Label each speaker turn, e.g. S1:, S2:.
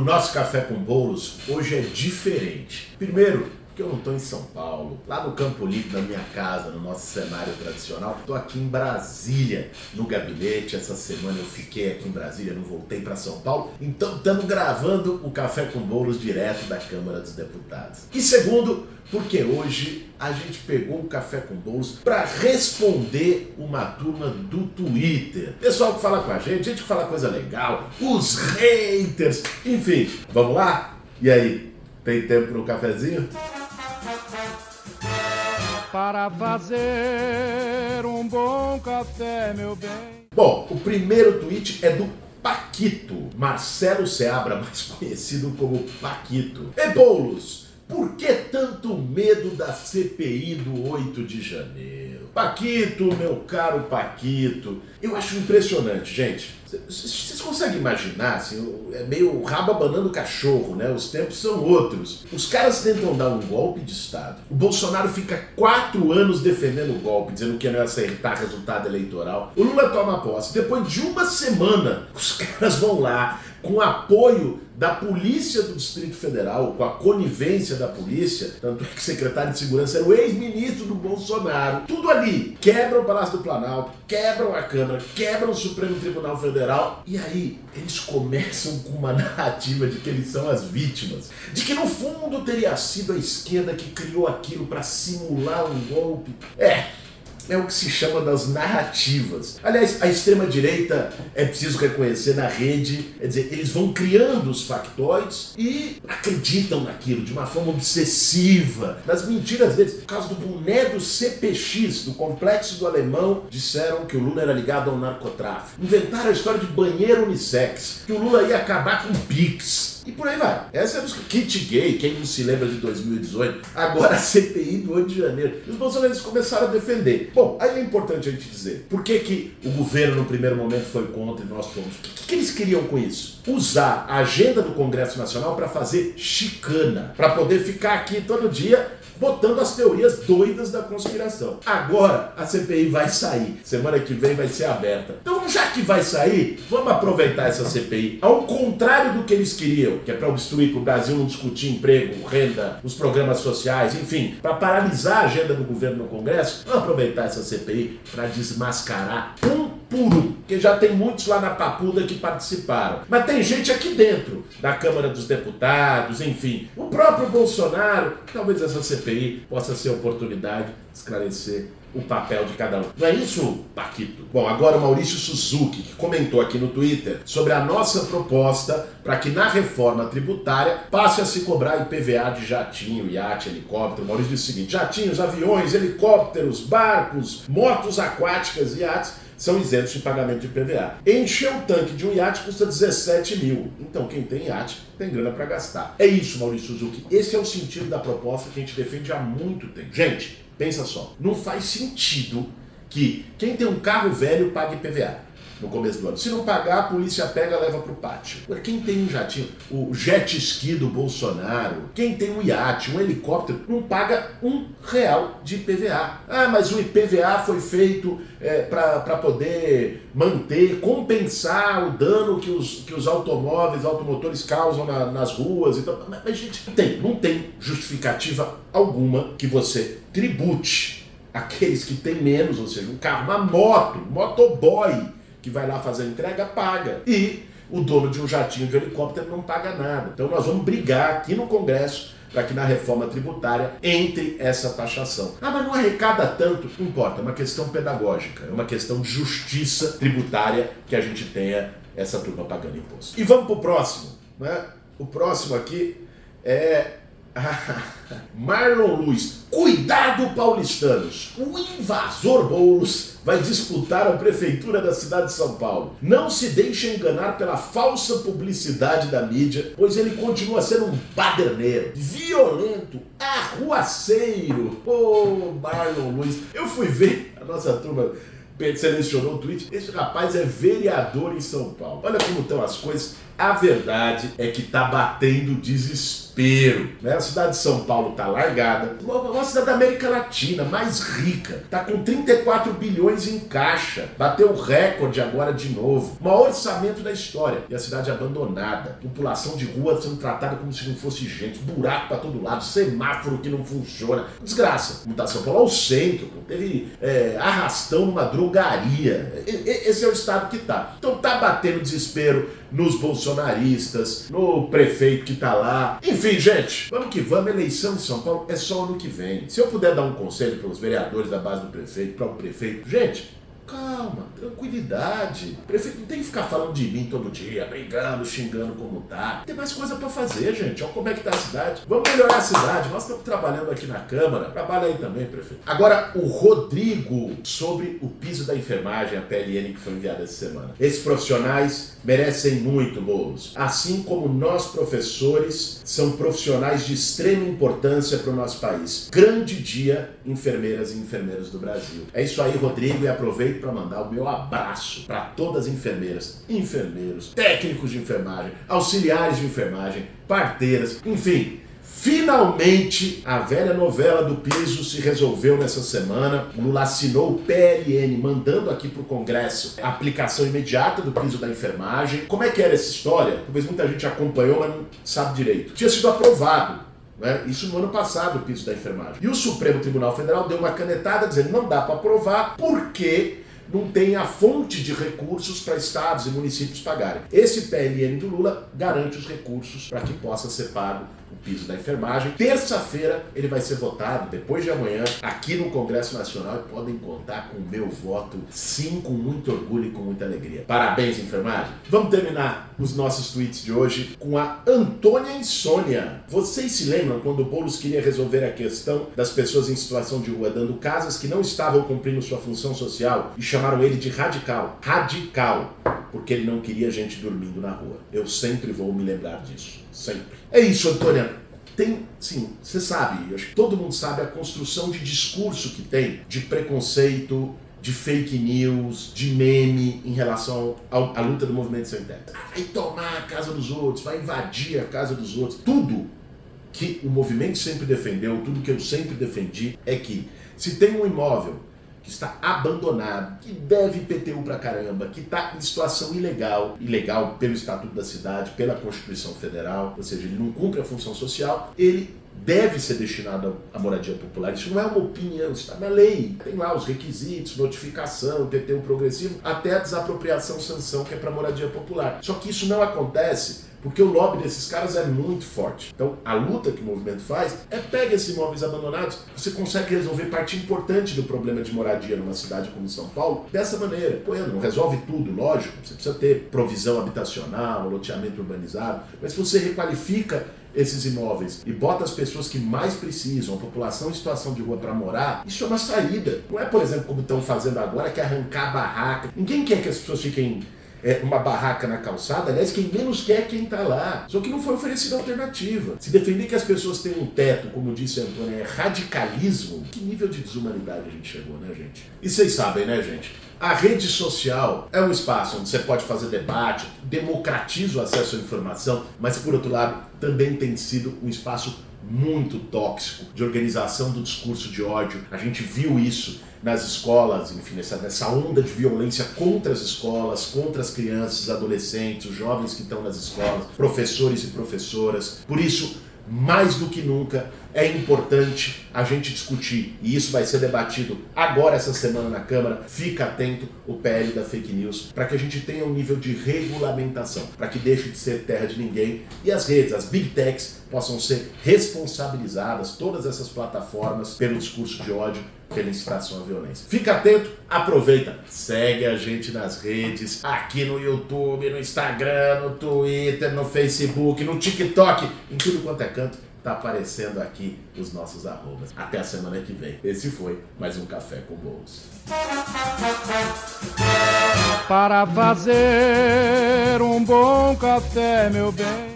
S1: O nosso café com bolos hoje é diferente. Primeiro, porque eu não estou em São Paulo, lá no Campo Limpo, na minha casa, no nosso cenário tradicional. Estou aqui em Brasília, no gabinete. Essa semana eu fiquei aqui em Brasília, não voltei para São Paulo. Então estamos gravando o Café com Bolos direto da Câmara dos Deputados. E segundo, porque hoje a gente pegou o Café com Bolos para responder uma turma do Twitter. Pessoal que fala com a gente, gente que fala coisa legal, os haters, enfim. Vamos lá? E aí, tem tempo para um cafezinho?
S2: Para fazer um bom café, meu bem.
S1: Bom, o primeiro tweet é do Paquito, Marcelo Seabra, mais conhecido como Paquito. E Boulos, por que tanto medo da CPI do 8 de janeiro? Paquito, meu caro Paquito, eu acho impressionante, gente. Vocês conseguem imaginar, assim, é meio rabo abanando cachorro, né? Os tempos são outros. Os caras tentam dar um golpe de Estado. O Bolsonaro fica quatro anos defendendo o golpe, dizendo que não ia acertar resultado eleitoral. O Lula toma posse. Depois de uma semana, os caras vão lá, com apoio da Polícia do Distrito Federal, com a conivência da polícia, tanto é que o secretário de Segurança era o ex-ministro do Bolsonaro. Tudo ali. Quebram o Palácio do Planalto, quebram a Câmara, quebram o Supremo Tribunal Federal. E aí, eles começam com uma narrativa de que eles são as vítimas. De que no fundo teria sido a esquerda que criou aquilo para simular um golpe. É, é o que se chama das narrativas. Aliás, a extrema-direita, é preciso reconhecer na rede, é dizer, eles vão criando os factoides e acreditam naquilo de uma forma obsessiva, nas mentiras deles. Por causa do boné do CPX, do Complexo do Alemão, disseram que o Lula era ligado ao narcotráfico. Inventaram a história de banheiro unissex, que o Lula ia acabar com o Pix. E por aí vai. Essa é a kit gay, quem não se lembra de 2018. Agora a CPI do 8 de janeiro. E os bolsonaristas começaram a defender. Bom, aí é importante a gente dizer. Por que, que o governo no primeiro momento foi contra e nós fomos? O que, que eles queriam com isso? Usar a agenda do Congresso Nacional para fazer chicana. Para poder ficar aqui todo dia botando as teorias doidas da conspiração. Agora a CPI vai sair, semana que vem vai ser aberta. Então, já que vai sair, vamos aproveitar essa CPI. Ao contrário do que eles queriam, que é para obstruir para o Brasil não discutir emprego, renda, os programas sociais, enfim, para paralisar a agenda do governo no Congresso, vamos aproveitar essa CPI para desmascarar um puro, porque já tem muitos lá na Papuda que participaram. Mas tem gente aqui dentro, da Câmara dos Deputados, enfim. O próprio Bolsonaro, talvez essa CPI possa ser oportunidade de esclarecer o papel de cada um. Não é isso, Paquito? Bom, agora o Maurício Suzuki, que comentou aqui no Twitter sobre a nossa proposta para que na reforma tributária passe a se cobrar IPVA de jatinho, iate, helicóptero. O Maurício disse o seguinte: jatinhos, aviões, helicópteros, barcos, motos aquáticas iates são isentos de pagamento de PVA. Encher o tanque de um iate custa 17 mil. Então, quem tem iate tem grana para gastar. É isso, Maurício Suzuki. Esse é o sentido da proposta que a gente defende há muito tempo. Gente, pensa só. Não faz sentido que quem tem um carro velho pague PVA no começo do ano. Se não pagar, a polícia pega leva para o pátio. Quem tem um jatinho, o jet ski do Bolsonaro, quem tem um iate, um helicóptero, não paga um real de IPVA. Ah, mas o IPVA foi feito é, para poder manter, compensar o dano que os, que os automóveis, automotores causam na, nas ruas. Então, mas, mas, gente, não tem, não tem justificativa alguma que você tribute aqueles que têm menos, ou seja, um carro, uma moto, um motoboy que vai lá fazer a entrega paga. E o dono de um jatinho de helicóptero não paga nada. Então nós vamos brigar aqui no Congresso para que na reforma tributária entre essa taxação. Ah, mas não arrecada tanto. Não importa, é uma questão pedagógica, é uma questão de justiça tributária que a gente tenha essa turma pagando imposto. E vamos para o próximo. Né? O próximo aqui é Marlon Luiz. Cuidado, paulistanos! O invasor Boulos vai disputar a prefeitura da cidade de São Paulo. Não se deixe enganar pela falsa publicidade da mídia, pois ele continua sendo um baderneiro, violento, arruaceiro. Ô, oh, Marlon Luiz, eu fui ver a nossa turma selecionou o tweet. Esse rapaz é vereador em São Paulo. Olha como estão as coisas. A verdade é que tá batendo desespero. Né? A cidade de São Paulo tá largada. Uma cidade da América Latina mais rica. Tá com 34 bilhões em caixa. Bateu o recorde agora de novo. Maior orçamento da história. E a cidade abandonada. População de rua sendo tratada como se não fosse gente. Buraco pra todo lado. Semáforo que não funciona. Desgraça. Como tá São Paulo ao centro. Teve é, arrastão numa drogaria. Esse é o estado que tá. Então tá batendo desespero nos bolsonaristas, no prefeito que tá lá. Enfim, gente, vamos que vamos. Eleição de São Paulo é só ano que vem. Se eu puder dar um conselho para os vereadores da base do prefeito, para o prefeito, gente, Calma, tranquilidade. Prefeito não tem que ficar falando de mim todo dia, brigando, xingando como tá. Tem mais coisa para fazer, gente. Olha como é que tá a cidade. Vamos melhorar a cidade. Nós estamos trabalhando aqui na Câmara. Trabalha aí também, prefeito. Agora, o Rodrigo sobre o piso da enfermagem, a PLN que foi enviada essa semana. Esses profissionais merecem muito, Boulos. Assim como nós, professores, são profissionais de extrema importância para o nosso país. Grande dia, enfermeiras e enfermeiros do Brasil. É isso aí, Rodrigo, e aproveito para mandar o meu abraço para todas as enfermeiras, enfermeiros, técnicos de enfermagem, auxiliares de enfermagem, parteiras, enfim. Finalmente, a velha novela do piso se resolveu nessa semana. Lula assinou o PLN, mandando aqui para o Congresso a aplicação imediata do piso da enfermagem. Como é que era essa história? Talvez muita gente acompanhou, mas não sabe direito. Tinha sido aprovado né? Isso no ano passado, o piso da enfermagem. E o Supremo Tribunal Federal deu uma canetada dizendo não dá para aprovar porque não tem a fonte de recursos para estados e municípios pagarem. Esse PLN do Lula garante os recursos para que possa ser pago o piso da enfermagem. Terça-feira ele vai ser votado, depois de amanhã, aqui no Congresso Nacional e podem contar com o meu voto, sim, com muito orgulho e com muita alegria. Parabéns, enfermagem! Vamos terminar os nossos tweets de hoje com a Antônia Insônia. Vocês se lembram quando o Boulos queria resolver a questão das pessoas em situação de rua, dando casas que não estavam cumprindo sua função social e chamaram ele de radical? Radical! Porque ele não queria gente dormindo na rua. Eu sempre vou me lembrar disso. Sempre. É isso, Antônia. Tem, sim, você sabe, acho que todo mundo sabe a construção de discurso que tem de preconceito, de fake news, de meme em relação ao, à luta do movimento sem teto. Vai tomar a casa dos outros, vai invadir a casa dos outros. Tudo que o movimento sempre defendeu, tudo que eu sempre defendi é que se tem um imóvel que está abandonado, que deve IPTU pra caramba, que está em situação ilegal, ilegal pelo Estatuto da Cidade, pela Constituição Federal, ou seja, ele não cumpre a função social, ele deve ser destinado à moradia popular. Isso não é uma opinião, isso está na lei. Tem lá os requisitos, notificação, IPTU progressivo, até a desapropriação sanção, que é para moradia popular. Só que isso não acontece porque o lobby desses caras é muito forte. Então, a luta que o movimento faz é pega esses imóveis abandonados, você consegue resolver parte importante do problema de moradia numa cidade como São Paulo dessa maneira. Pô, não resolve tudo, lógico, você precisa ter provisão habitacional, loteamento urbanizado, mas se você requalifica esses imóveis e bota as pessoas que mais precisam, a população em situação de rua para morar, isso é uma saída. Não é, por exemplo, como estão fazendo agora, que é arrancar barraca. Ninguém quer que as pessoas fiquem é, uma barraca na calçada, aliás, quem menos quer é quem está lá. Só que não foi oferecida alternativa. Se defender que as pessoas têm um teto, como disse a Antônia, é radicalismo, que nível de desumanidade a gente chegou, né, gente? E vocês sabem, né, gente? A rede social é um espaço onde você pode fazer debate, democratiza o acesso à informação, mas por outro lado também tem sido um espaço muito tóxico de organização do discurso de ódio. A gente viu isso nas escolas, enfim, nessa, nessa onda de violência contra as escolas, contra as crianças, adolescentes, os jovens que estão nas escolas, professores e professoras. Por isso, mais do que nunca, é importante a gente discutir, e isso vai ser debatido agora essa semana na Câmara. Fica atento o PL da fake news, para que a gente tenha um nível de regulamentação, para que deixe de ser terra de ninguém e as redes, as big techs, possam ser responsabilizadas, todas essas plataformas, pelo discurso de ódio pela incitação à violência. Fica atento, aproveita, segue a gente nas redes, aqui no YouTube, no Instagram, no Twitter, no Facebook, no TikTok, em tudo quanto é canto, tá aparecendo aqui os nossos arrobas. Até a semana que vem. Esse foi mais um Café com Bolos.
S2: Para fazer um bom café, meu bem.